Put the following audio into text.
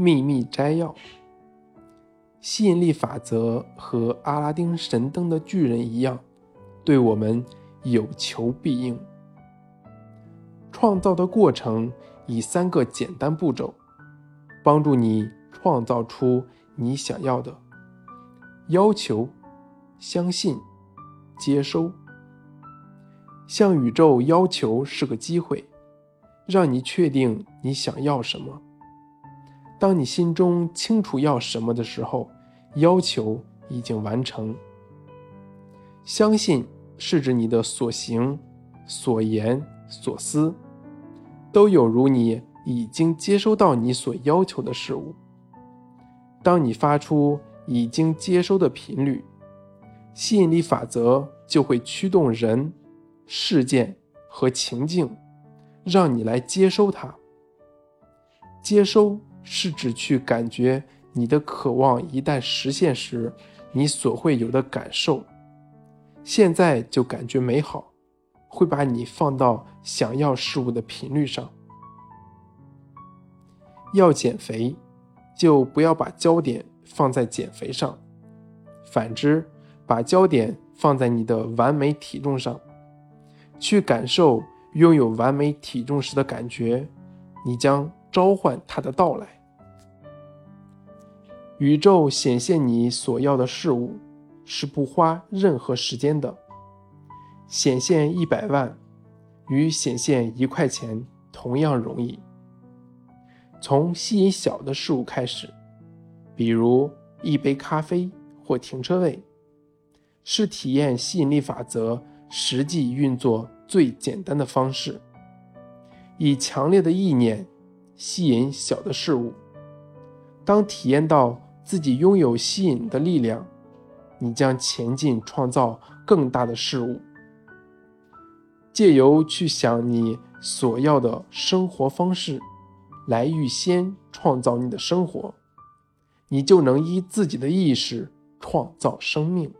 秘密摘要：吸引力法则和阿拉丁神灯的巨人一样，对我们有求必应。创造的过程以三个简单步骤，帮助你创造出你想要的。要求、相信、接收。向宇宙要求是个机会，让你确定你想要什么。当你心中清楚要什么的时候，要求已经完成。相信是指你的所行、所言、所思，都有如你已经接收到你所要求的事物。当你发出已经接收的频率，吸引力法则就会驱动人。事件和情境，让你来接收它。接收是指去感觉你的渴望一旦实现时，你所会有的感受。现在就感觉美好，会把你放到想要事物的频率上。要减肥，就不要把焦点放在减肥上，反之，把焦点放在你的完美体重上。去感受拥有完美体重时的感觉，你将召唤它的到来。宇宙显现你所要的事物是不花任何时间的。显现一百万与显现一块钱同样容易。从吸引小的事物开始，比如一杯咖啡或停车位，是体验吸引力法则。实际运作最简单的方式，以强烈的意念吸引小的事物。当体验到自己拥有吸引的力量，你将前进，创造更大的事物。借由去想你所要的生活方式，来预先创造你的生活，你就能依自己的意识创造生命。